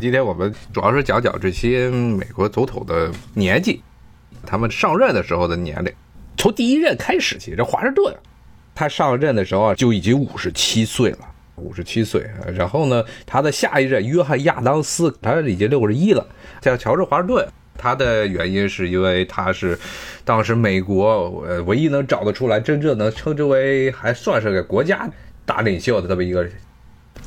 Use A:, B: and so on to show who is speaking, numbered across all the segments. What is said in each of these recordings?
A: 今天我们主要是讲讲这些美国总统的年纪，他们上任的时候的年龄。从第一任开始，起，这华盛顿他上任的时候就已经五十七岁了，五十七岁。然后呢，他的下一任约翰亚当斯他已经六十一了。像乔治华盛顿，他的原因是因为他是当时美国呃唯一能找得出来真正能称之为还算是个国家大领袖的这么一个人。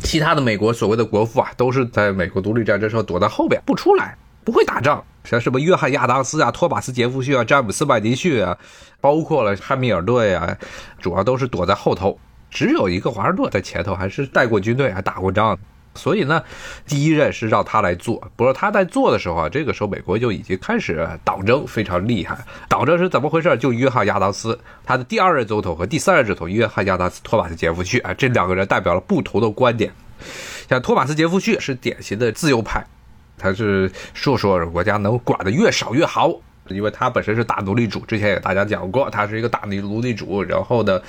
A: 其他的美国所谓的国父啊，都是在美国独立战争时候躲在后边不出来，不会打仗。像什么约翰亚当斯啊、托马斯杰夫逊啊、詹姆斯麦迪逊啊，包括了汉密尔顿啊，主要都是躲在后头。只有一个华盛顿在前头，还是带过军队，还打过仗。所以呢，第一任是让他来做。不过他在做的时候啊，这个时候美国就已经开始党争非常厉害。党争是怎么回事？就约翰亚当斯，他的第二任总统和第三任总统约翰亚当斯、托马斯杰夫逊啊，这两个人代表了不同的观点。像托马斯杰夫逊是典型的自由派，他是说说国家能管的越少越好。因为他本身是大奴隶主，之前也大家讲过，他是一个大奴隶主，然后呢，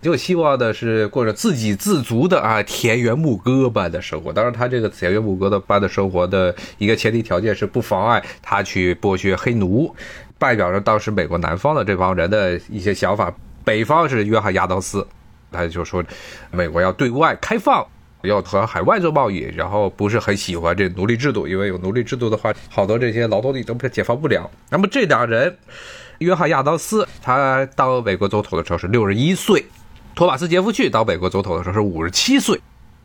A: 就希望的是过着自给自足的啊田园牧歌般的生活。当然，他这个田园牧歌的般的生活的一个前提条件是不妨碍他去剥削黑奴，代表着当时美国南方的这帮人的一些想法。北方是约翰亚当斯，他就说美国要对外开放。要和海外做贸易，然后不是很喜欢这奴隶制度，因为有奴隶制度的话，好多这些劳动力都解放不了。那么这两人，约翰亚当斯他当美国总统的时候是六十一岁，托马斯杰夫逊当美国总统的时候是五十七岁，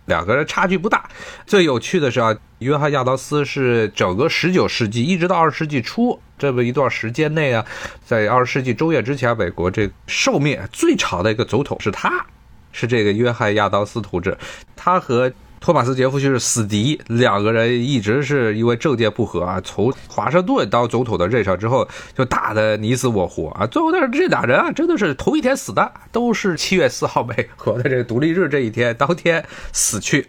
A: 两个人差距不大。最有趣的是啊，约翰亚当斯是整个十九世纪一直到二十世纪初这么一段时间内啊，在二十世纪中叶之前，美国这寿命最长的一个总统是他。是这个约翰亚当斯同志，他和托马斯杰夫逊是死敌，两个人一直是因为政见不合啊。从华盛顿当总统的任上之后，就打得你死我活啊。最后，但是这俩人啊，真的是同一天死的，都是七月四号美国的这个独立日这一天当天死去。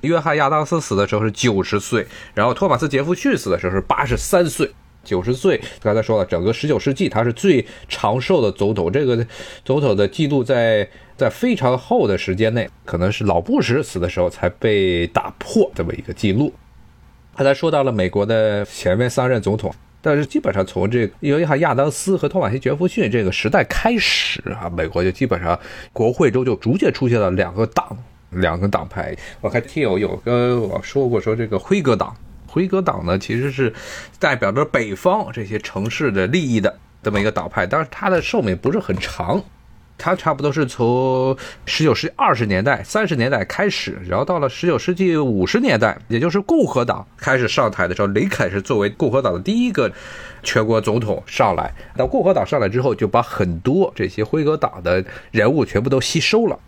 A: 约翰亚当斯死的时候是九十岁，然后托马斯杰夫逊死的时候是八十三岁。九十岁，刚才说了，整个十九世纪他是最长寿的总统。这个总统的记录在在非常后的时间内，可能是老布什死的时候才被打破这么一个记录。刚才说到了美国的前面三任总统，但是基本上从这个约翰亚当斯和托马斯杰弗逊这个时代开始啊，美国就基本上国会中就逐渐出现了两个党，两个党派。我看听友有跟我说过，说这个辉格党。辉格党呢，其实是代表着北方这些城市的利益的这么一个党派，但是它的寿命不是很长，它差不多是从十九世纪二十年代、三十年代开始，然后到了十九世纪五十年代，也就是共和党开始上台的时候，林肯是作为共和党的第一个全国总统上来。到共和党上来之后，就把很多这些辉格党的人物全部都吸收了。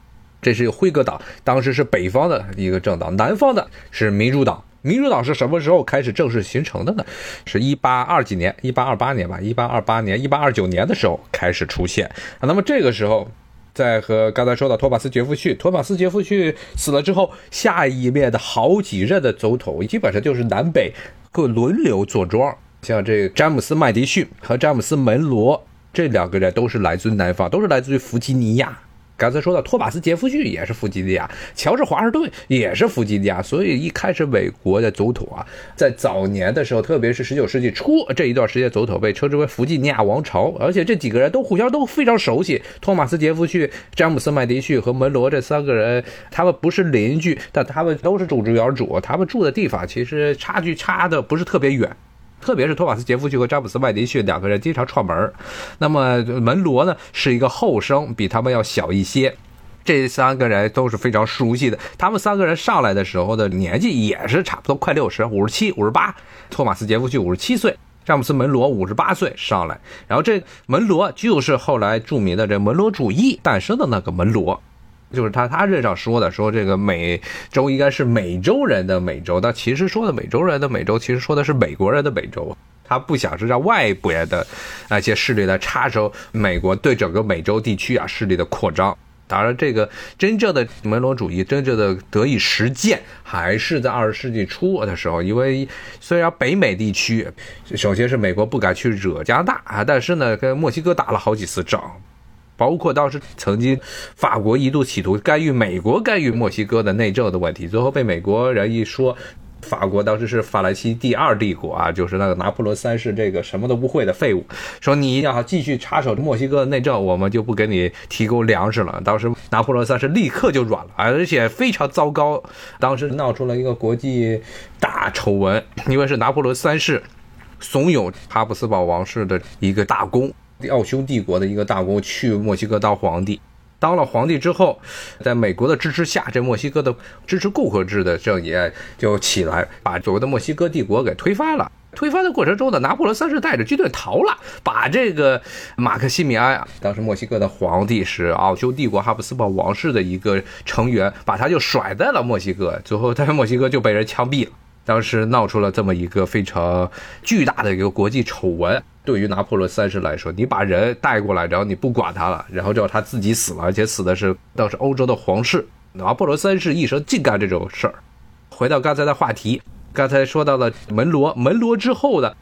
A: 这是辉格党，当时是北方的一个政党，南方的是民主党。民主党是什么时候开始正式形成的呢？是一八二几年，一八二八年吧，一八二八年、一八二九年的时候开始出现啊。那么这个时候，在和刚才说到托马斯杰夫逊，托马斯杰夫逊死了之后，下一面的好几任的总统基本上就是南北各轮流坐庄，像这詹姆斯麦迪逊和詹姆斯门罗这两个人都是来自南方，都是来自于弗吉尼亚。刚才说到托马斯杰夫逊也是弗吉尼亚，乔治华盛顿也是弗吉尼亚，所以一开始美国的总统啊，在早年的时候，特别是十九世纪初这一段时间，总统被称之为弗吉尼亚王朝，而且这几个人都互相都非常熟悉。托马斯杰夫逊、詹姆斯麦迪逊和门罗这三个人，他们不是邻居，但他们都是种植园主，他们住的地方其实差距差的不是特别远。特别是托马斯杰夫逊和詹姆斯麦迪逊两个人经常串门那么门罗呢是一个后生，比他们要小一些。这三个人都是非常熟悉的。他们三个人上来的时候的年纪也是差不多快六十，五十七、五十八。托马斯杰夫逊五十七岁，詹姆斯门罗五十八岁上来。然后这门罗就是后来著名的这门罗主义诞生的那个门罗。就是他，他这上说的，说这个美洲应该是美洲人的美洲，但其实说的美洲人的美洲，其实说的是美国人的美洲。他不想是让外边的那些势力来插手美国对整个美洲地区啊势力的扩张。当然，这个真正的门罗主义真正的得以实践，还是在二十世纪初的时候。因为虽然北美地区，首先是美国不敢去惹加拿大啊，但是呢，跟墨西哥打了好几次仗。包括当时曾经，法国一度企图干预美国干预墨西哥的内政的问题，最后被美国人一说，法国当时是法兰西第二帝国啊，就是那个拿破仑三世这个什么都不会的废物，说你要继续插手墨西哥的内政，我们就不给你提供粮食了。当时拿破仑三世立刻就软了，而且非常糟糕，当时闹出了一个国际大丑闻，因为是拿破仑三世怂恿哈布斯堡王室的一个大公，奥匈帝国的一个大公去墨西哥当皇帝。当了皇帝之后，在美国的支持下，这墨西哥的支持共和制的政也就起来，把所谓的墨西哥帝国给推翻了。推翻的过程中呢，拿破仑三世带着军队逃了，把这个马克西米安，当时墨西哥的皇帝是奥匈帝国哈布斯堡王室的一个成员，把他就甩在了墨西哥，最后在墨西哥就被人枪毙了。当时闹出了这么一个非常巨大的一个国际丑闻。对于拿破仑三世来说，你把人带过来，然后你不管他了，然后叫他自己死了，而且死的是当时欧洲的皇室。拿破仑三世一生净干这种事儿。回到刚才的话题，刚才说到了门罗，门罗之后呢，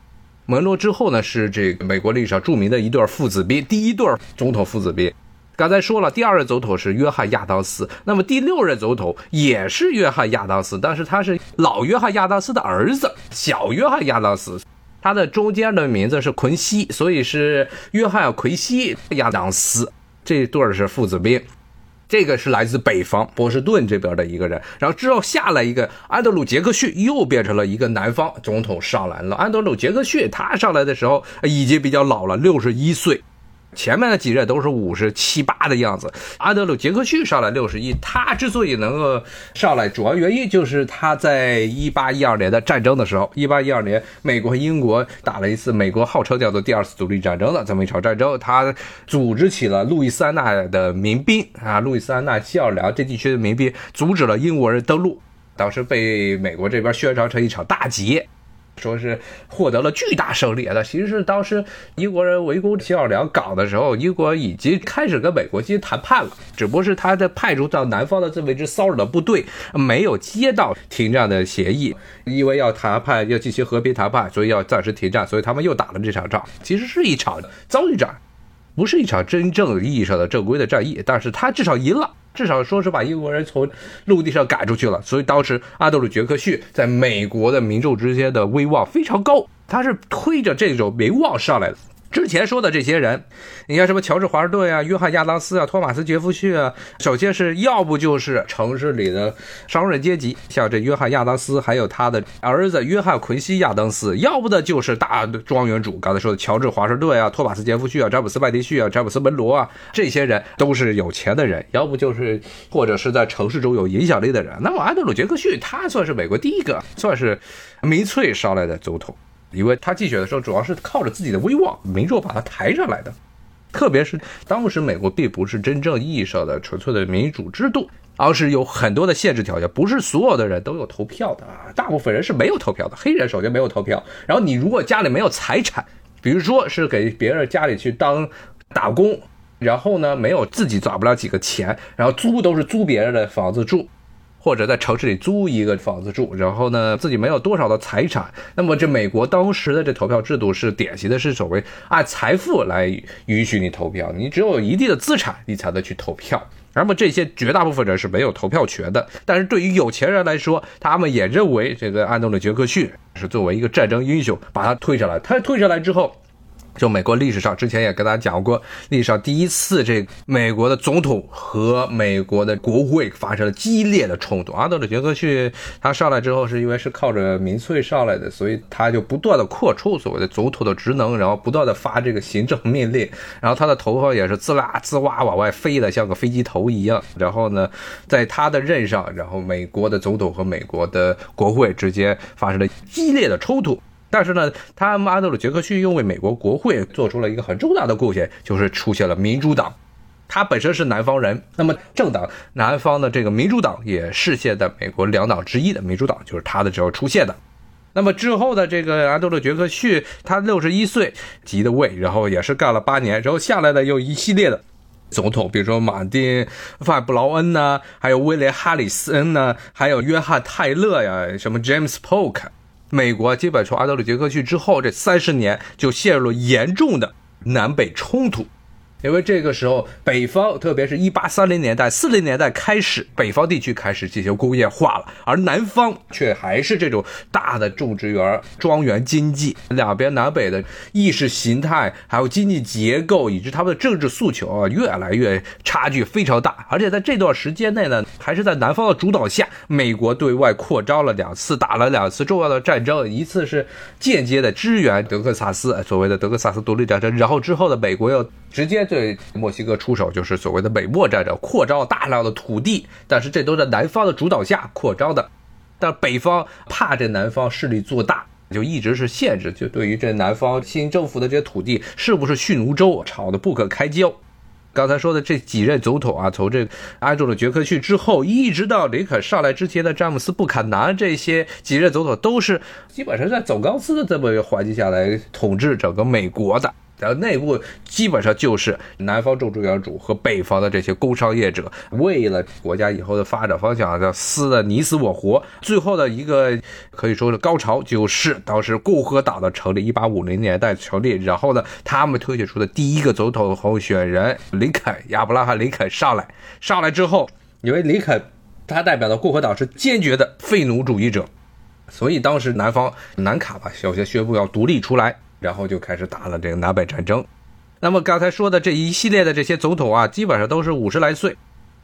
A: 门罗之后呢是这个美国历史上著名的一对父子兵，第一对总统父子兵。刚才说了，第二任总统是约翰亚当斯，那么第六任总统也是约翰亚当斯，但是他是老约翰亚当斯的儿子，小约翰亚当斯。他的中间的名字是奎西，所以是约翰奎西亚当斯这对儿是父子兵。这个是来自北方波士顿这边的一个人，然后之后下来一个安德鲁杰克逊，又变成了一个南方总统上来了。安德鲁杰克逊他上来的时候已经比较老了，六十一岁。前面的几任都是五十七八的样子，阿德鲁杰克逊上来六十一，他之所以能够上来，主要原因就是他在一八一二年的战争的时候，一八一二年美国和英国打了一次美国号称叫做第二次独立战争的这么一场战争，他组织起了路易斯安那的民兵啊，路易斯安那、西奥良这地区的民兵，阻止了英国人登陆，当时被美国这边宣传成一场大捷。说是获得了巨大胜利那其实是当时英国人围攻新奥尔良港的时候，英国已经开始跟美国进行谈判了，只不过是他在派出到南方的这么一支骚扰的部队没有接到停战的协议，因为要谈判要进行和平谈判，所以要暂时停战，所以他们又打了这场仗，其实是一场遭遇战，不是一场真正意义上的正规的战役，但是他至少赢了。至少说是把英国人从陆地上赶出去了，所以当时阿德鲁·杰克逊在美国的民众之间的威望非常高，他是推着这种名望上来的。之前说的这些人，你看什么乔治华盛顿啊、约翰亚当斯啊、托马斯杰弗逊啊，首先是要不就是城市里的商人阶级，像这约翰亚当斯，还有他的儿子约翰昆西亚当斯；要不的就是大庄园主，刚才说的乔治华盛顿啊、托马斯杰弗逊啊、詹姆斯麦迪逊啊、詹姆斯门罗啊，这些人都是有钱的人；要不就是或者是在城市中有影响力的人。那么安德鲁杰克逊，他算是美国第一个算是民粹上来的总统。因为他竞选的时候，主要是靠着自己的威望，民众把他抬上来的。特别是当时美国并不是真正意义上的纯粹的民主制度，而是有很多的限制条件，不是所有的人都有投票的啊。大部分人是没有投票的，黑人首先没有投票。然后你如果家里没有财产，比如说是给别人家里去当打工，然后呢没有自己攒不了几个钱，然后租都是租别人的房子住。或者在城市里租一个房子住，然后呢，自己没有多少的财产，那么这美国当时的这投票制度是典型的，是所谓按财富来允许你投票，你只有一定的资产，你才能去投票。那么这些绝大部分人是没有投票权的。但是对于有钱人来说，他们也认为这个安东尼·杰克逊是作为一个战争英雄把他推下来。他推下来之后。就美国历史上，之前也跟大家讲过，历史上第一次这美国的总统和美国的国会发生了激烈的冲突。阿德鲁·杰克逊他上来之后，是因为是靠着民粹上来的，所以他就不断的扩充所谓的总统的职能，然后不断的发这个行政命令，然后他的头发也是滋啦滋哇往外飞的，像个飞机头一样。然后呢，在他的任上，然后美国的总统和美国的国会之间发生了激烈的冲突。但是呢，他们阿德鲁·杰克逊又为美国国会做出了一个很重大的贡献，就是出现了民主党。他本身是南方人，那么政党南方的这个民主党也是现在美国两党之一的民主党，就是他的时候出现的。那么之后的这个阿德鲁·杰克逊，他六十一岁即的位，然后也是干了八年，然后下来的又一系列的总统，比如说马丁·范布劳恩呐，还有威廉·哈里斯恩呐，还有约翰·泰勒呀，什么 James Polk。美国基本从阿德鲁·杰克逊之后，这三十年就陷入了严重的南北冲突。因为这个时候，北方，特别是一八三零年代、四零年代开始，北方地区开始进行工业化了，而南方却还是这种大的种植园、庄园经济。两边南北的意识形态、还有经济结构以及他们的政治诉求啊，越来越差距非常大。而且在这段时间内呢，还是在南方的主导下，美国对外扩张了两次，打了两次重要的战争，一次是间接的支援德克萨斯，所谓的德克萨斯独立战争，然后之后的美国又直接。对墨西哥出手就是所谓的美墨战争，扩张大量的土地，但是这都在南方的主导下扩张的，但北方怕这南方势力做大，就一直是限制，就对于这南方新政府的这些土地是不是蓄奴州，吵得不可开交。刚才说的这几任总统啊，从这安德鲁·杰克逊之后，一直到林肯上来之前的詹姆斯·布坎南，这些几任总统都是基本上在走钢丝的这么一个环境下来统治整个美国的。然后内部基本上就是南方种植园主和北方的这些工商业者，为了国家以后的发展方向，要撕的你死我活。最后的一个可以说是高潮，就是当时共和党的成立，一八五零年代成立，然后呢，他们推选出的第一个总统候选人林肯，亚伯拉罕·林肯上来，上来之后，因为林肯他代表的共和党是坚决的废奴主义者，所以当时南方南卡吧，首先宣布要独立出来。然后就开始打了这个南北战争。那么刚才说的这一系列的这些总统啊，基本上都是五十来岁。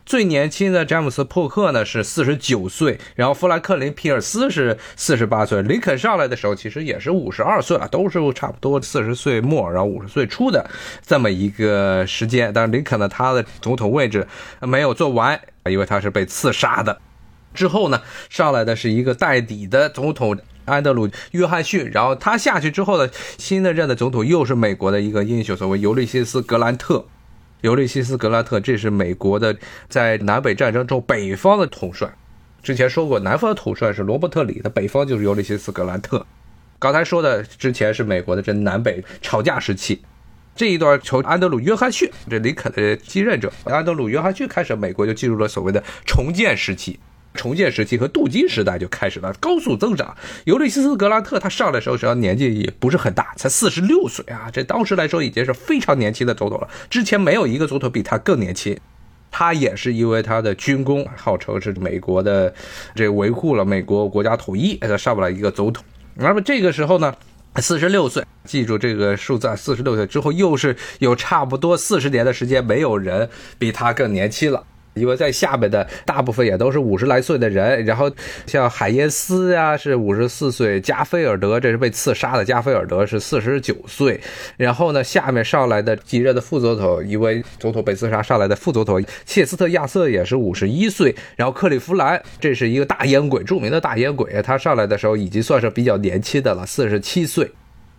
A: 最年轻的詹姆斯·珀克呢是四十九岁，然后富兰克林·皮尔斯是四十八岁。林肯上来的时候其实也是五十二岁了，都是差不多四十岁末，然后五十岁初的这么一个时间。但是林肯呢，他的总统位置没有做完，因为他是被刺杀的。之后呢，上来的是一个代理的总统。安德鲁·约翰逊，然后他下去之后呢，新的任的总统又是美国的一个英雄，所谓尤利西斯·格兰特。尤利西斯·格兰特，这是美国的在南北战争中北方的统帅。之前说过，南方的统帅是罗伯特·里，的北方就是尤利西斯·格兰特。刚才说的之前是美国的这南北吵架时期，这一段从安德鲁·约翰逊这林肯的继任者安德鲁·约翰逊开始，美国就进入了所谓的重建时期。重建时期和镀金时代就开始了高速增长。尤利西斯·格兰特他上来时候实际上年纪也不是很大，才四十六岁啊，这当时来说已经是非常年轻的总统了。之前没有一个总统比他更年轻。他也是因为他的军功，号称是美国的这维护了美国国家统一，他上不来一个总统。那么这个时候呢，四十六岁，记住这个数字，四十六岁之后又是有差不多四十年的时间，没有人比他更年轻了。因为在下面的大部分也都是五十来岁的人，然后像海耶斯呀是五十四岁，加菲尔德这是被刺杀的，加菲尔德是四十九岁，然后呢下面上来的继任的副总统，因为总统被刺杀上来的副总统切斯特亚瑟也是五十一岁，然后克利夫兰这是一个大烟鬼，著名的大烟鬼，他上来的时候已经算是比较年轻的了，四十七岁，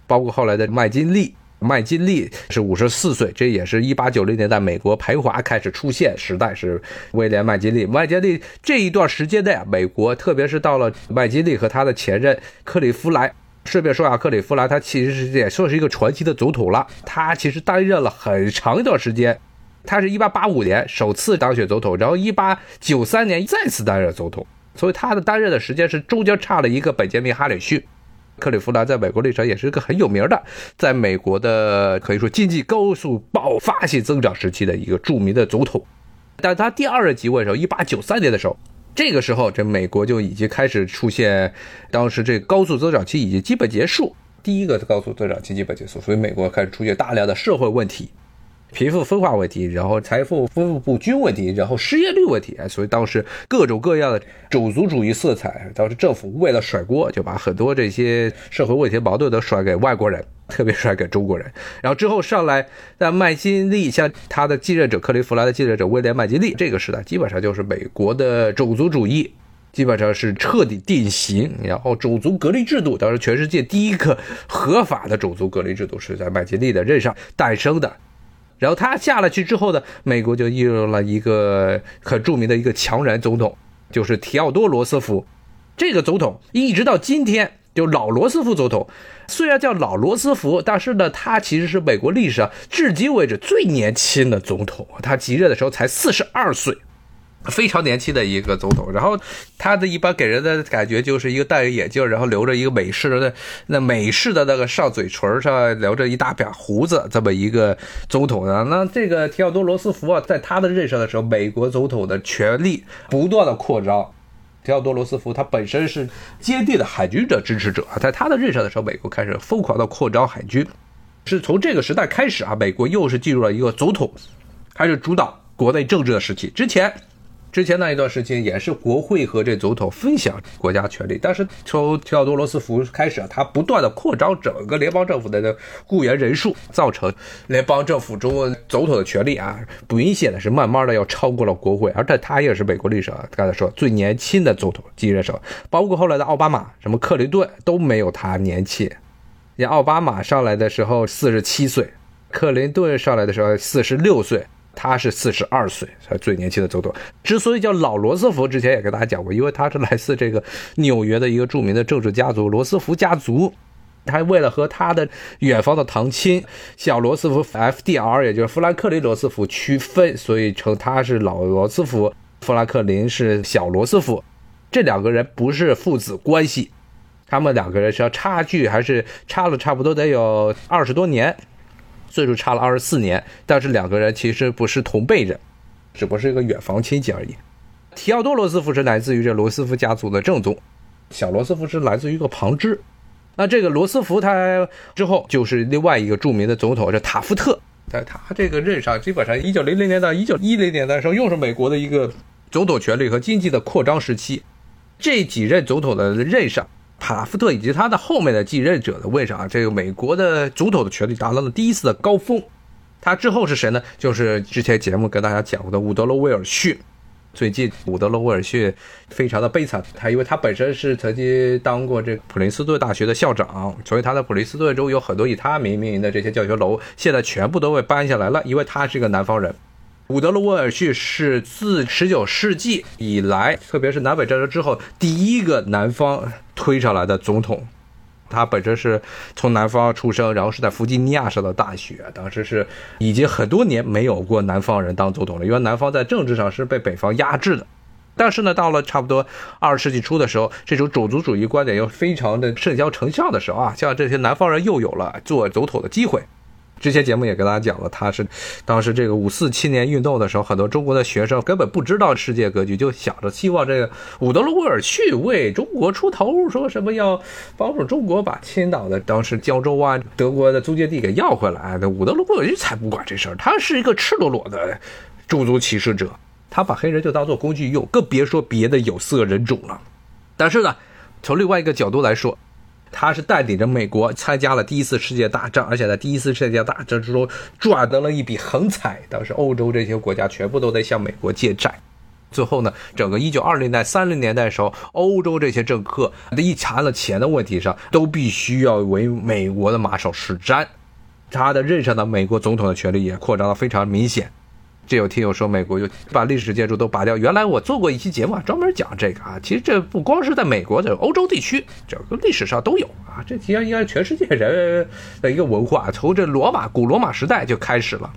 A: 包括后来的麦金利。麦金利是五十四岁，这也是一八九零年代美国排华开始出现时代，是威廉麦金利。麦金利这一段时间内啊，美国特别是到了麦金利和他的前任克里夫兰。顺便说下，克里夫兰他其实是也算是一个传奇的总统了。他其实担任了很长一段时间，他是一八八五年首次当选总统，然后一八九三年再次担任总统，所以他的担任的时间是中间差了一个本杰明哈里逊。克利夫兰在美国历史上也是一个很有名的，在美国的可以说经济高速爆发性增长时期的一个著名的总统。但他第二任即位的时候，一八九三年的时候，这个时候这美国就已经开始出现，当时这高速增长期已经基本结束，第一个高速增长期基本结束，所以美国开始出现大量的社会问题。贫富分化问题，然后财富分布不均问题，然后失业率问题，所以当时各种各样的种族主义色彩，当时政府为了甩锅，就把很多这些社会问题矛盾都甩给外国人，特别甩给中国人。然后之后上来，在麦金利像他的继任者克利夫兰的继任者威廉麦金利，这个时代基本上就是美国的种族主义基本上是彻底定型，然后种族隔离制度，当时全世界第一个合法的种族隔离制度是在麦金利的任上诞生的。然后他下了去之后呢，美国就进入了一个很著名的一个强人总统，就是提奥多·罗斯福。这个总统一直到今天，就老罗斯福总统，虽然叫老罗斯福，但是呢，他其实是美国历史上至今为止最年轻的总统。他即任的时候才四十二岁，非常年轻的一个总统，然后他的一般给人的感觉就是一个戴着眼镜，然后留着一个美式的那美式的那个上嘴唇上留着一大把胡子这么一个总统啊。那这个提奥多罗斯福啊，在他的任上的时候，美国总统的权力不断的扩张。提奥多罗斯福他本身是坚定的海军的支持者，在他的任上的时候，美国开始疯狂的扩张海军。是从这个时代开始啊，美国又是进入了一个总统开始主导国内政治的时期。之前。之前那一段时间也是国会和这总统分享国家权力，但是从提奥多罗斯福开始啊，他不断的扩张整个联邦政府的雇员人数，造成联邦政府中总统的权力啊，明显的是慢慢的要超过了国会，而且他也是美国历史上刚才说最年轻的总统继任者，包括后来的奥巴马、什么克林顿都没有他年轻。你奥巴马上来的时候四十七岁，克林顿上来的时候四十六岁。他是四十二岁，他最年轻的总统。之所以叫老罗斯福，之前也跟大家讲过，因为他是来自这个纽约的一个著名的政治家族——罗斯福家族。他为了和他的远方的堂亲小罗斯福 （FDR），也就是富兰克林·罗斯福区分，所以称他是老罗斯福，富兰克林是小罗斯福。这两个人不是父子关系，他们两个人是要差距还是差了差不多得有二十多年。岁数差了二十四年，但是两个人其实不是同辈人，只不过是一个远房亲戚而已。提奥多罗斯福是来自于这罗斯福家族的正宗，小罗斯福是来自于一个旁支。那这个罗斯福他之后就是另外一个著名的总统，是塔夫特。在他这个任上，基本上一九零零年到一九一零年的时候，又是美国的一个总统权力和经济的扩张时期。这几任总统的任上。塔夫特以及他的后面的继任者的位上啊，这个美国的总统的权力达到了第一次的高峰。他之后是谁呢？就是之前节目跟大家讲过的伍德罗·威尔逊。最近伍德罗·威尔逊非常的悲惨，他因为他本身是曾经当过这普林斯顿大学的校长，所以他在普林斯顿州有很多以他名命名的这些教学楼，现在全部都被搬下来了，因为他是一个南方人。伍德罗·威尔逊是自19世纪以来，特别是南北战争之后，第一个南方推上来的总统。他本身是从南方出生，然后是在弗吉尼亚上的大学。当时是已经很多年没有过南方人当总统了，因为南方在政治上是被北方压制的。但是呢，到了差不多二十世纪初的时候，这种种族主义观点又非常的甚嚣尘上的时候啊，像这些南方人又有了做总统的机会。之前节目也跟大家讲了，他是当时这个五四青年运动的时候，很多中国的学生根本不知道世界格局，就想着希望这个伍德罗·威尔去为中国出头，说什么要帮助中国把青岛的当时胶州啊、德国的租界地给要回来。那伍德罗·威尔逊才不管这事儿，他是一个赤裸裸的种族歧视者，他把黑人就当做工具用，更别说别的有色人种了。但是呢，从另外一个角度来说。他是带领着美国参加了第一次世界大战，而且在第一次世界大战之中赚得了一笔横财。当时欧洲这些国家全部都在向美国借债，最后呢，整个一九二零代、三零年代的时候，欧洲这些政客一谈了钱的问题上，都必须要为美国的马首是瞻。他的任上的美国总统的权力也扩张的非常明显。这有听友说，美国就把历史建筑都拔掉。原来我做过一期节目，专门讲这个啊。其实这不光是在美国，的欧洲地区，整个历史上都有啊。这其实应该全世界人的一个文化，从这罗马古罗马时代就开始了。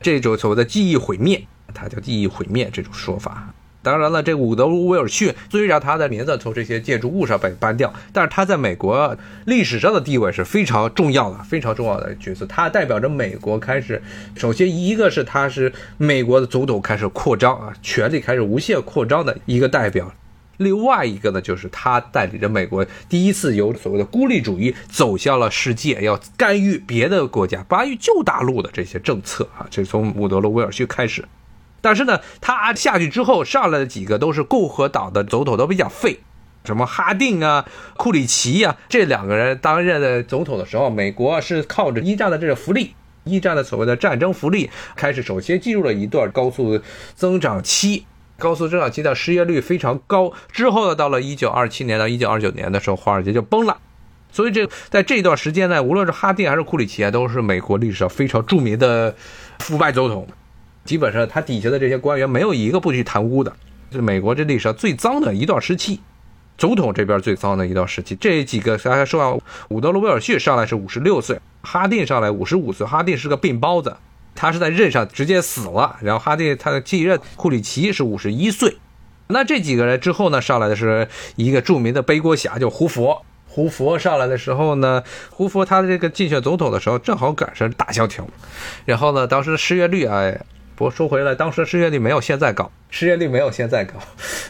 A: 这种所谓的记忆毁灭，它叫记忆毁灭这种说法。当然了，这伍德罗·威尔逊虽然他的名字从这些建筑物上被搬掉，但是他在美国历史上的地位是非常重要的，非常重要的角色。他代表着美国开始，首先一个是他是美国的总统开始扩张啊，权力开始无限扩张的一个代表。另外一个呢，就是他带领着美国第一次由所谓的孤立主义走向了世界，要干预别的国家、干预旧大陆的这些政策啊，这从伍德罗·威尔逊开始。但是呢，他下去之后上来的几个都是共和党的总统，都比较废，什么哈定啊、库里奇呀，这两个人担任的总统的时候，美国是靠着一战的这个福利，一战的所谓的战争福利，开始首先进入了一段高速增长期，高速增长期的失业率非常高。之后呢，到了一九二七年到一九二九年的时候，华尔街就崩了。所以这在这段时间呢，无论是哈定还是库里奇啊，都是美国历史上非常著名的腐败总统。基本上，他底下的这些官员没有一个不去贪污的，是美国这历史上最脏的一段时期，总统这边最脏的一段时期。这几个大家说啊，伍德罗·威尔逊上来是五十六岁，哈定上来五十五岁，哈定是个病包子，他是在任上直接死了，然后哈定他的继任库里奇是五十一岁。那这几个人之后呢，上来的是一个著名的背锅侠，叫胡佛。胡佛上来的时候呢，胡佛他的这个竞选总统的时候，正好赶上大萧条，然后呢，当时失业率啊，不过说回来，当时失业率没有现在高，失业率没有现在高。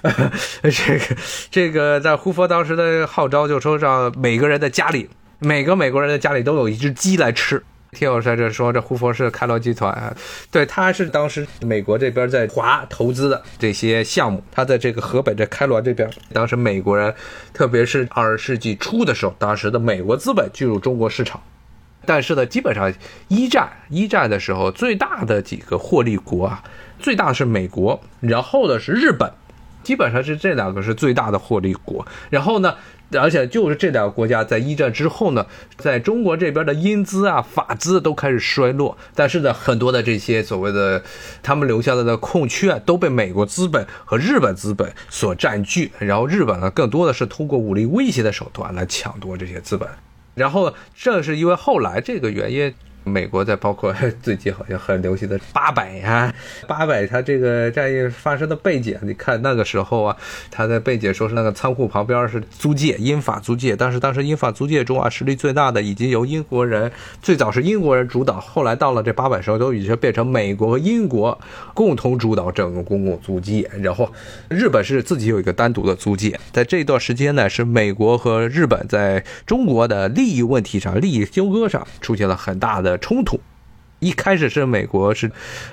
A: 这个这个在胡佛当时的号召，就说让每个人的家里，每个美国人的家里都有一只鸡来吃。听友在这说，这胡佛是开罗集团，对，他是当时美国这边在华投资的这些项目，他在这个河北这开罗这边，当时美国人，特别是二十世纪初的时候，当时的美国资本进入中国市场，但是呢，基本上一战一战的时候，最大的几个获利国啊，最大的是美国，然后呢是日本，基本上是这两个是最大的获利国，然后呢。而且就是这两个国家在一战之后呢，在中国这边的英资啊、法资都开始衰落，但是呢，很多的这些所谓的他们留下来的空缺啊都被美国资本和日本资本所占据，然后日本呢，更多的是通过武力威胁的手段来抢夺这些资本，然后正是因为后来这个原因。美国在包括 最近好像很流行的八百呀，八百它这个战役发生的背景，你看那个时候啊，他在背景说是那个仓库旁边是租界，英法租界，但是当时英法租界中啊，实力最大的已经由英国人，最早是英国人主导，后来到了这八百时候，都已经变成美国和英国共同主导整个公共租界，然后日本是自己有一个单独的租界，在这段时间呢，是美国和日本在中国的利益问题上、利益纠葛上出现了很大的。冲突一开始是美国是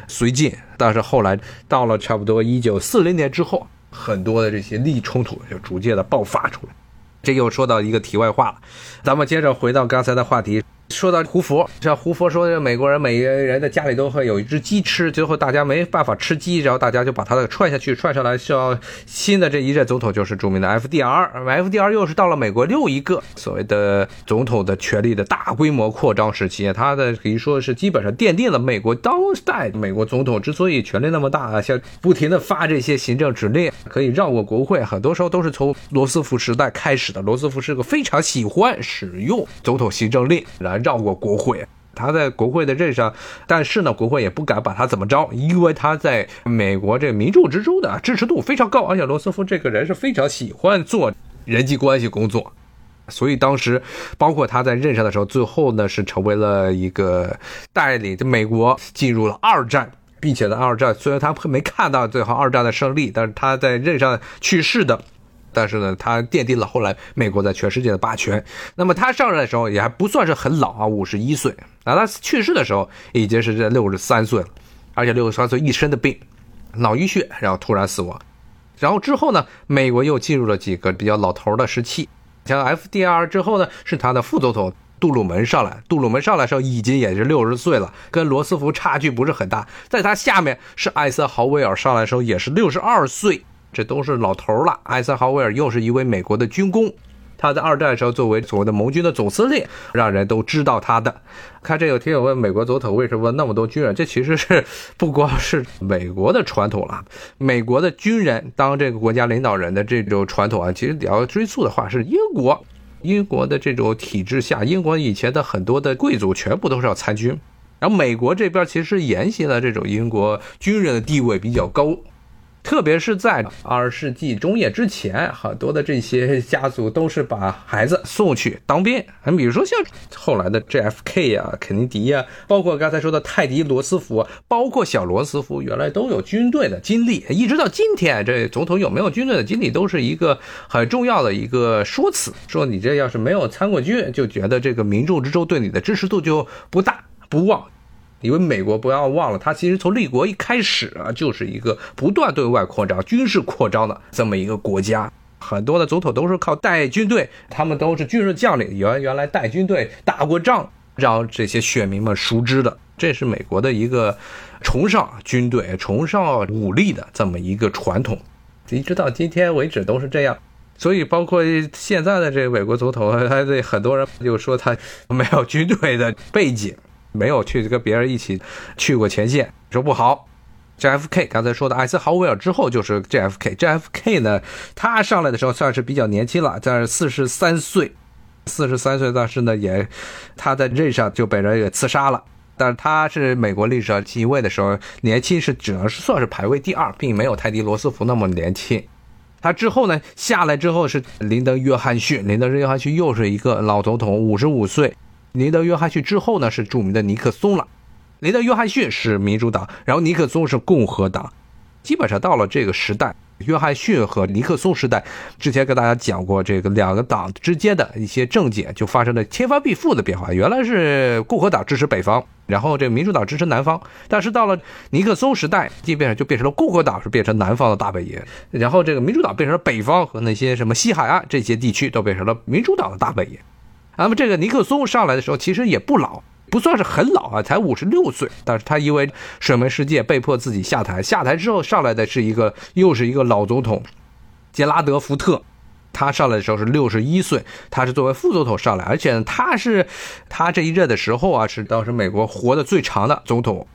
A: 绥靖，但是后来到了差不多一九四零年之后，很多的这些利益冲突就逐渐的爆发出来。这又说到一个题外话了，咱们接着回到刚才的话题。说到胡佛，像胡佛说，的美国人每个人的家里都会有一只鸡吃，最后大家没办法吃鸡，然后大家就把他的踹下去，踹上来，需要新的这一任总统就是著名的 FDR，FDR 又是到了美国又一个所谓的总统的权力的大规模扩张时期，他的可以说是基本上奠定了美国当代美国总统之所以权力那么大，像不停的发这些行政指令，可以绕过国会，很多时候都是从罗斯福时代开始的。罗斯福是个非常喜欢使用总统行政令来。绕过国会，他在国会的任上，但是呢，国会也不敢把他怎么着，因为他在美国这民主之中的支持度非常高，而且罗斯福这个人是非常喜欢做人际关系工作，所以当时包括他在任上的时候，最后呢是成为了一个带领着美国进入了二战，并且在二战虽然他没看到最后二战的胜利，但是他在任上去世的。但是呢，他奠定了后来美国在全世界的霸权。那么他上任的时候也还不算是很老啊，五十一岁。那他去世的时候已经是在六十三岁了，而且六十三岁一身的病，脑淤血，然后突然死亡。然后之后呢，美国又进入了几个比较老头的时期。像 FDR 之后呢，是他的副总统杜鲁门上来。杜鲁门上来时候已经也是六十岁了，跟罗斯福差距不是很大。在他下面是艾森豪威尔上来时候也是六十二岁。这都是老头了。艾森豪威尔又是一位美国的军工，他在二战时候作为所谓的盟军的总司令，让人都知道他的。看这有听友问美国总统为什么那么多军人？这其实是不光是美国的传统了，美国的军人当这个国家领导人的这种传统啊，其实你要追溯的话是英国，英国的这种体制下，英国以前的很多的贵族全部都是要参军，然后美国这边其实沿袭了这种英国军人的地位比较高。特别是在二十世纪中叶之前，很多的这些家族都是把孩子送去当兵。你比如说像后来的 JFK 呀、肯尼迪呀，包括刚才说的泰迪罗斯福，包括小罗斯福，原来都有军队的经历。一直到今天，这总统有没有军队的经历，都是一个很重要的一个说辞。说你这要是没有参过军，就觉得这个民众之中对你的支持度就不大不旺。因为美国不要忘了，它其实从立国一开始啊，就是一个不断对外扩张、军事扩张的这么一个国家。很多的总统都是靠带军队，他们都是军事将领，原原来带军队打过仗，让这些选民们熟知的。这是美国的一个崇尚军队、崇尚武力的这么一个传统，一直到今天为止都是这样。所以，包括现在的这个美国总统，他这很多人就说他没有军队的背景。没有去跟别人一起去过前线，说不好。JFK 刚才说的艾森豪威尔之后就是 JFK，JFK 呢，他上来的时候算是比较年轻了，在四十三岁，四十三岁，但是呢也他在任上就被人给刺杀了。但是他是美国历史上继位的时候年轻是只能是算是排位第二，并没有泰迪罗斯福那么年轻。他之后呢下来之后是林登约翰逊，林登约翰逊又是一个老总统，五十五岁。林德约翰逊之后呢是著名的尼克松了。林德约翰逊是民主党，然后尼克松是共和党。基本上到了这个时代。约翰逊和尼克松时代，之前跟大家讲过，这个两个党之间的一些政见就发生了天翻地覆的变化。原来是共和党支持北方，然后这个民主党支持南方，但是到了尼克松时代，基本上就变成了共和党是变成南方的大本营，然后这个民主党变成了北方和那些什么西海岸这些地区都变成了民主党的大本营。那么这个尼克松上来的时候，其实也不老。不算是很老啊，才五十六岁，但是他因为水门事件被迫自己下台。下台之后上来的是一个又是一个老总统，杰拉德·福特，他上来的时候是六十一岁，他是作为副总统上来，而且他是他这一任的时候啊，是当时美国活得最长的总统。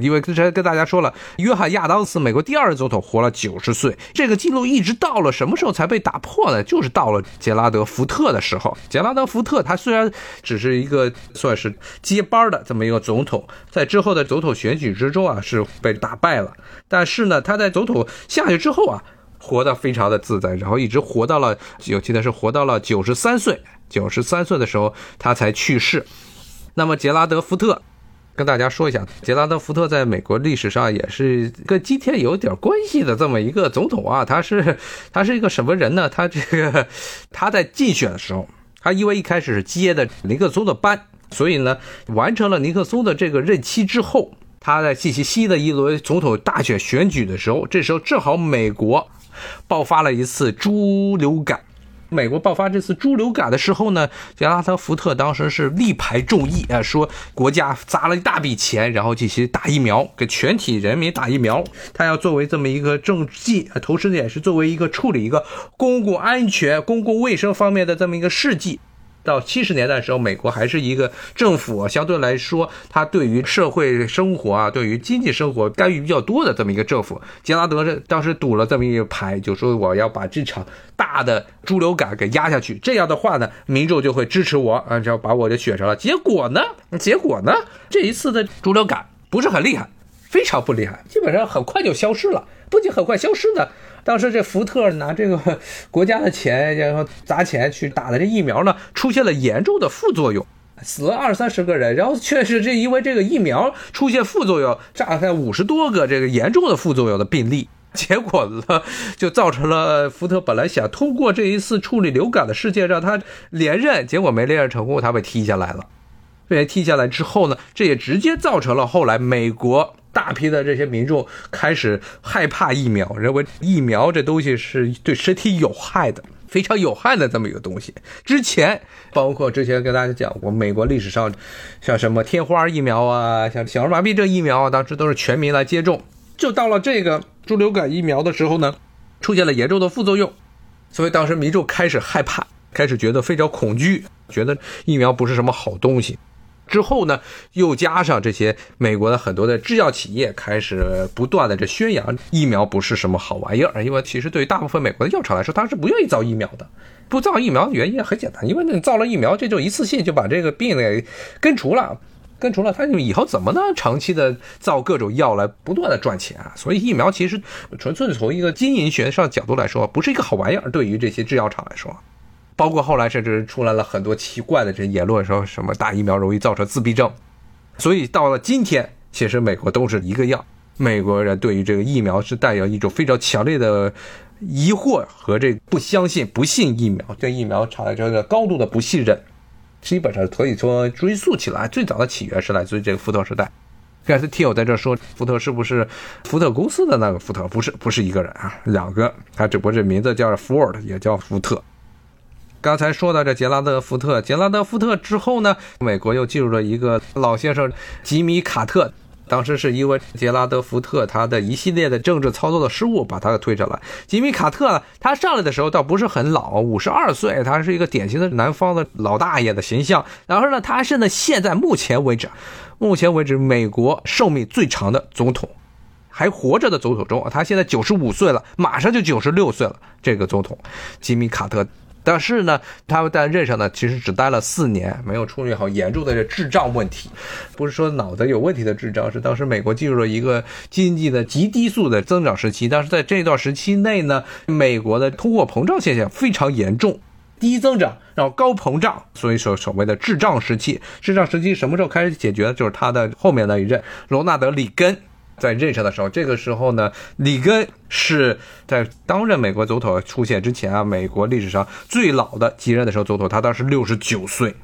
A: 因为之前跟大家说了，约翰亚当斯，美国第二任总统，活了九十岁，这个记录一直到了什么时候才被打破呢？就是到了杰拉德·福特的时候。杰拉德·福特他虽然只是一个算是接班的这么一个总统，在之后的总统选举之中啊是被打败了，但是呢他在总统下去之后啊，活得非常的自在，然后一直活到了，我记得是活到了九十三岁，九十三岁的时候他才去世。那么杰拉德·福特。跟大家说一下，杰拉德·福特在美国历史上也是跟今天有点关系的这么一个总统啊。他是 他是一个什么人呢？他这个他在竞选的时候，他因为一开始是接的尼克松的班，所以呢，完成了尼克松的这个任期之后，他在进行新的一轮总统大选选举的时候，这时候正好美国爆发了一次猪流感。美国爆发这次猪流感的时候呢，杰拉特·福特当时是力排众议啊，说国家砸了一大笔钱，然后进行打疫苗，给全体人民打疫苗。他要作为这么一个政绩，同时呢也是作为一个处理一个公共安全、公共卫生方面的这么一个事迹。到七十年代的时候，美国还是一个政府相对来说，它对于社会生活啊，对于经济生活干预比较多的这么一个政府。杰拉德当时赌了这么一个牌，就说我要把这场大的猪流感给压下去，这样的话呢，民众就会支持我，啊，就把我就选上了。结果呢，结果呢，这一次的猪流感不是很厉害，非常不厉害，基本上很快就消失了。不仅很快消失呢。当时这福特拿这个 国家的钱，然后砸钱去打的这疫苗呢，出现了严重的副作用，死了二三十个人。然后确实这因为这个疫苗出现副作用，炸开五十多个这个严重的副作用的病例。结果呢，就造成了福特本来想通过这一次处理流感的事件让他连任，结果没连任成功，他被踢下来了。被踢下来之后呢，这也直接造成了后来美国。大批的这些民众开始害怕疫苗，认为疫苗这东西是对身体有害的，非常有害的这么一个东西。之前包括之前跟大家讲过，美国历史上像什么天花疫苗啊，像小儿麻痹症疫苗啊，当时都是全民来接种。就到了这个猪流感疫苗的时候呢，出现了严重的副作用，所以当时民众开始害怕，开始觉得非常恐惧，觉得疫苗不是什么好东西。之后呢，又加上这些美国的很多的制药企业开始不断的这宣扬疫苗不是什么好玩意儿，因为其实对于大部分美国的药厂来说，他是不愿意造疫苗的。不造疫苗的原因很简单，因为你造了疫苗，这就一次性就把这个病给根除了，根除了，他就以后怎么能？长期的造各种药来不断的赚钱啊。所以疫苗其实纯粹从一个经营学上角度来说，不是一个好玩意儿，对于这些制药厂来说。包括后来甚至出来了很多奇怪的这些言论，说什么打疫苗容易造成自闭症，所以到了今天，其实美国都是一个样。美国人对于这个疫苗是带有一种非常强烈的疑惑和这不相信、不信疫苗，对疫苗产生着高度的不信任。基本上可以说追溯起来，最早的起源是来自于这个福特时代。刚才听友在这说，福特是不是福特公司的那个福特？不是，不是一个人啊，两个，他只不过这名字叫 Ford，也叫福特。刚才说到这杰拉德·福特，杰拉德·福特之后呢，美国又进入了一个老先生吉米·卡特。当时是因为杰拉德·福特他的一系列的政治操作的失误，把他给推上来。吉米·卡特呢他上来的时候倒不是很老，五十二岁，他是一个典型的南方的老大爷的形象。然后呢，他是呢现在目前为止，目前为止美国寿命最长的总统，还活着的总统中，他现在九十五岁了，马上就九十六岁了。这个总统吉米·卡特。但是呢，他在任上呢，其实只待了四年，没有处理好严重的这智障问题。不是说脑子有问题的智障，是当时美国进入了一个经济的极低速的增长时期。但是在这段时期内呢，美国的通货膨胀现象非常严重，低增长，然后高膨胀，所以说所谓的智障时期。智障时期什么时候开始解决？就是他的后面那一任罗纳德里根。在任上的时候，这个时候呢，里根是在当任美国总统出现之前啊，美国历史上最老的继任的时候总统，他当时六十九岁。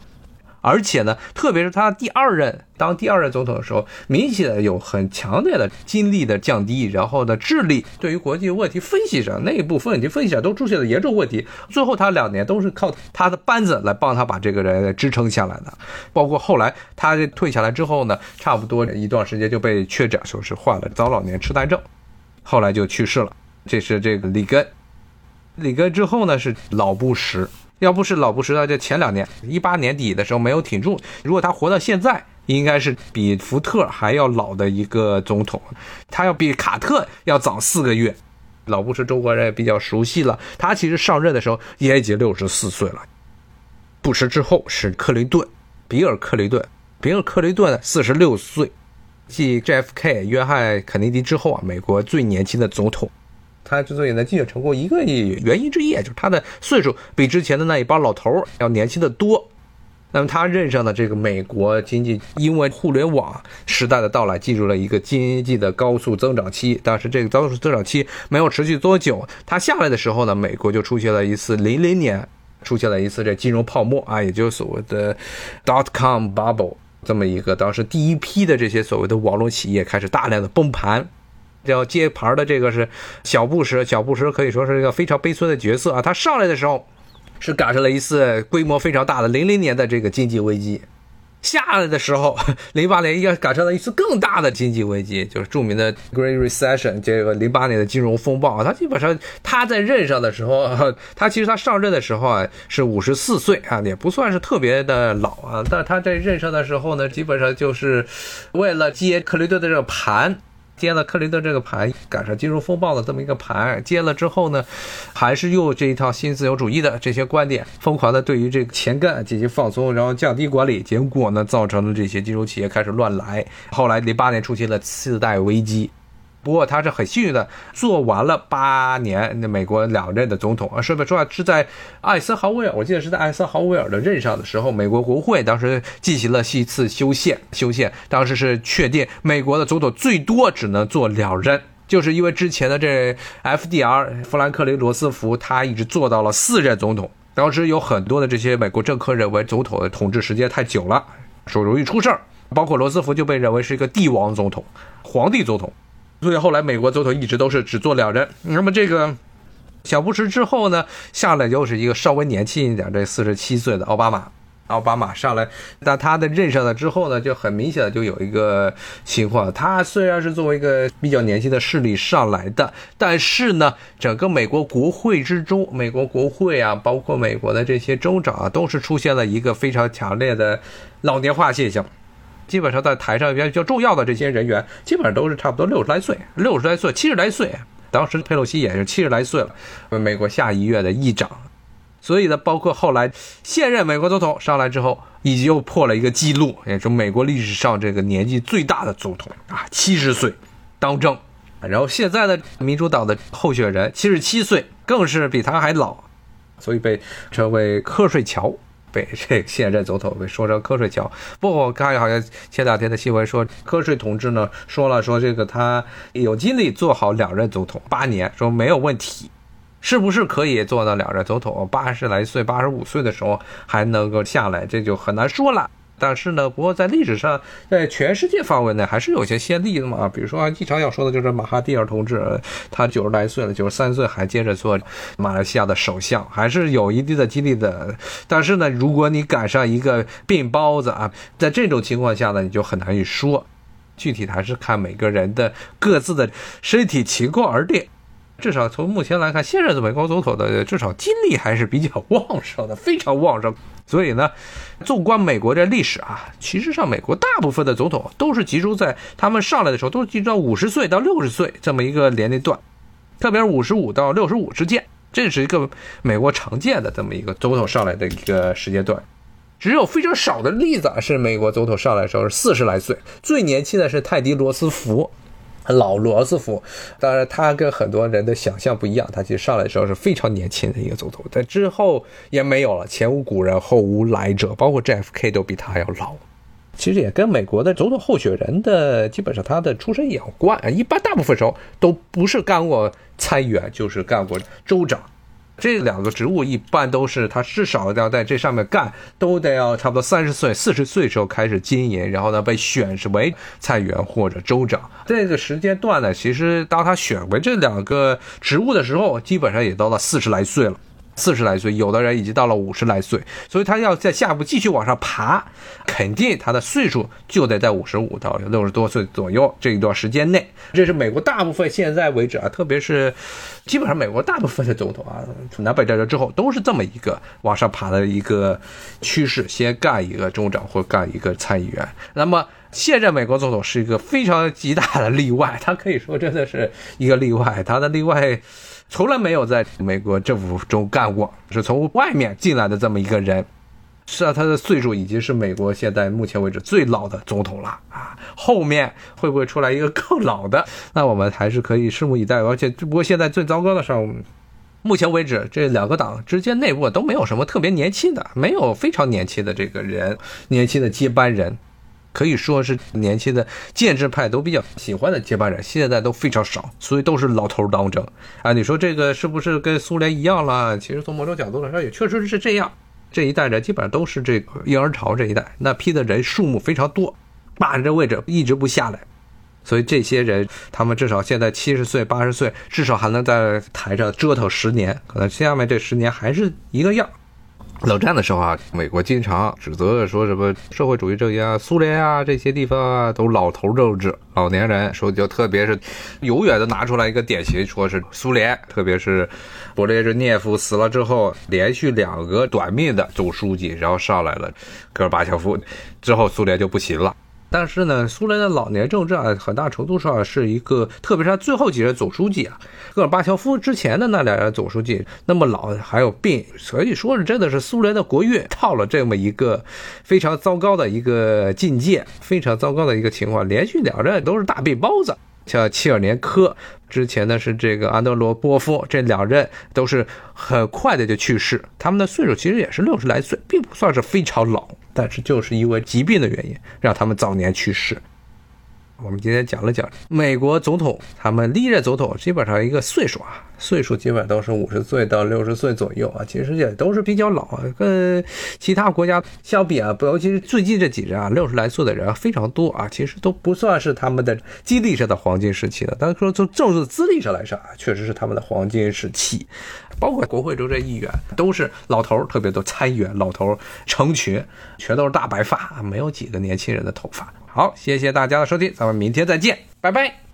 A: 而且呢，特别是他第二任当第二任总统的时候，明显的有很强烈的精力的降低，然后呢，智力对于国际问题分析上、内部问题分析上都出现了严重问题。最后他两年都是靠他的班子来帮他把这个人支撑下来的。包括后来他退下来之后呢，差不多一段时间就被确诊说是患了早老年痴呆症，后来就去世了。这是这个里根，里根之后呢是老布什。要不是老布什在这前两年，一八年底的时候没有挺住，如果他活到现在，应该是比福特还要老的一个总统，他要比卡特要早四个月。老布什中国人也比较熟悉了，他其实上任的时候也已经六十四岁了。布什之后是克林顿，比尔·克林顿，比尔·克林顿四十六岁，继 JFK 约翰·肯尼迪之后啊，美国最年轻的总统。他之所以能继续成功，一个原因之一，就是他的岁数比之前的那一帮老头要年轻的多。那么他任上的这个美国经济，因为互联网时代的到来，进入了一个经济的高速增长期。但是这个高速增长期没有持续多久，他下来的时候呢，美国就出现了一次零零年出现了一次这金融泡沫啊，也就是所谓的 dot com bubble 这么一个，当时第一批的这些所谓的网络企业开始大量的崩盘。要接盘的这个是小布什，小布什可以说是一个非常悲催的角色啊。他上来的时候是赶上了一次规模非常大的零零年的这个经济危机，下来的时候零八年又赶上了一次更大的经济危机，就是著名的 Great Recession，这个零八年的金融风暴啊。他基本上他在任上的时候，他其实他上任的时候啊是五十四岁啊，也不算是特别的老啊。但他在任上的时候呢，基本上就是为了接克林顿的这个盘。接了克林顿这个盘，赶上金融风暴的这么一个盘，接了之后呢，还是用这一套新自由主义的这些观点，疯狂的对于这个前干进行放松，然后降低管理，结果呢，造成了这些金融企业开始乱来。后来零八年出现了次贷危机。不过他是很幸运的，做完了八年那美国两任的总统啊。顺便说啊，是在艾森豪威尔，我记得是在艾森豪威尔的任上的时候，美国国会当时进行了一次修宪，修宪当时是确定美国的总统最多只能做两任，就是因为之前的这 FDR 富兰克林罗斯福他一直做到了四任总统，当时有很多的这些美国政客认为总统的统治时间太久了，说容易出事儿，包括罗斯福就被认为是一个帝王总统、皇帝总统。所以后来美国总统一直都是只做两人。那么这个小布什之后呢，下来又是一个稍微年轻一点，这四十七岁的奥巴马。奥巴马上来，那他的任上了之后呢，就很明显的就有一个情况，他虽然是作为一个比较年轻的势力上来的，但是呢，整个美国国会之中，美国国会啊，包括美国的这些州长啊，都是出现了一个非常强烈的老年化现象。基本上在台上比较重要的这些人员，基本上都是差不多六十来岁，六十来岁，七十来岁。当时佩洛西也是七十来岁了，美国下议院的议长。所以呢，包括后来现任美国总统上来之后，已经又破了一个记录，也是美国历史上这个年纪最大的总统啊，七十岁当政。然后现在的民主党的候选人七十七岁，更是比他还老，所以被称为瞌睡桥。被 这现任总统被说成瞌睡桥，不过我看好像前两天的新闻说，瞌睡同志呢说了说这个他有精力做好两任总统八年，说没有问题，是不是可以做到两任总统？八十来岁、八十五岁的时候还能够下来，这就很难说了。但是呢，不过在历史上，在全世界范围内还是有些先例的嘛。比如说啊，经常要说的就是马哈蒂尔同志，他九十来岁了，九十三岁还接着做马来西亚的首相，还是有一定的激励的。但是呢，如果你赶上一个病包子啊，在这种情况下呢，你就很难去说。具体还是看每个人的各自的身体情况而定。至少从目前来看，现任的美国总统的至少精力还是比较旺盛的，非常旺盛。所以呢，纵观美国的历史啊，其实上美国大部分的总统都是集中在他们上来的时候，都是集中在五十岁到六十岁这么一个年龄段，特别是五十五到六十五之间。这是一个美国常见的这么一个总统上来的一个时间段。只有非常少的例子啊是美国总统上来的时候是四十来岁，最年轻的是泰迪罗斯福。老罗斯福，当然他跟很多人的想象不一样，他其实上来的时候是非常年轻的一个总统，但之后也没有了，前无古人后无来者，包括 JFK 都比他还要老。其实也跟美国的总统候选人的基本上他的出身有关，一般大部分时候都不是干过参议员，就是干过州长。这两个职务一般都是他至少要在这上面干，都得要差不多三十岁、四十岁时候开始经营，然后呢被选为菜园或者州长。这个时间段呢，其实当他选为这两个职务的时候，基本上也到了四十来岁了。四十来岁，有的人已经到了五十来岁，所以他要在下一步继续往上爬，肯定他的岁数就得在五十五到六十多岁左右这一段时间内。这是美国大部分现在为止啊，特别是基本上美国大部分的总统啊，南北战争之后都是这么一个往上爬的一个趋势，先干一个州长或干一个参议员。那么现任美国总统是一个非常极大的例外，他可以说真的是一个例外，他的例外。从来没有在美国政府中干过，是从外面进来的这么一个人。是啊，他的岁数已经是美国现在目前为止最老的总统了啊！后面会不会出来一个更老的？那我们还是可以拭目以待。而且，只不过现在最糟糕的是，目前为止这两个党之间内部都没有什么特别年轻的，没有非常年轻的这个人，年轻的接班人。可以说是年轻的建制派都比较喜欢的接班人，现在都非常少，所以都是老头当政啊！你说这个是不是跟苏联一样了？其实从某种角度来说，也确实是这样。这一代人基本上都是这个婴儿潮这一代，那批的人数目非常多，霸着这位置一直不下来，所以这些人他们至少现在七十岁、八十岁，至少还能在台上折腾十年，可能下面这十年还是一个样。冷战的时候啊，美国经常指责说什么社会主义阵营啊、苏联啊这些地方啊都老头政治、老年人，说就特别是永远的拿出来一个典型，说是苏联，特别是勃列日涅夫死了之后，连续两个短命的总书记，然后上来了戈尔巴乔夫，之后苏联就不行了。但是呢，苏联的老年政治啊，很大程度上是一个，特别是他最后几任总书记啊，戈尔巴乔夫之前的那两任总书记那么老还有病，所以说是真的是苏联的国运到了这么一个非常糟糕的一个境界，非常糟糕的一个情况，连续两任都是大病包子。像切尔年科之前呢是这个安德罗波夫，这两任都是很快的就去世，他们的岁数其实也是六十来岁，并不算是非常老，但是就是因为疾病的原因，让他们早年去世。我们今天讲了讲美国总统，他们历任总统基本上一个岁数啊，岁数基本上都是五十岁到六十岁左右啊，其实也都是比较老啊，跟其他国家相比啊，尤其是最近这几任啊，六十来岁的人非常多啊，其实都不算是他们的经历上的黄金时期的，但是说从政治资历上来说啊，确实是他们的黄金时期，包括国会中这议员都是老头，特别多参议员老头成群，全都是大白发，没有几个年轻人的头发。好，谢谢大家的收听，咱们明天再见，拜拜。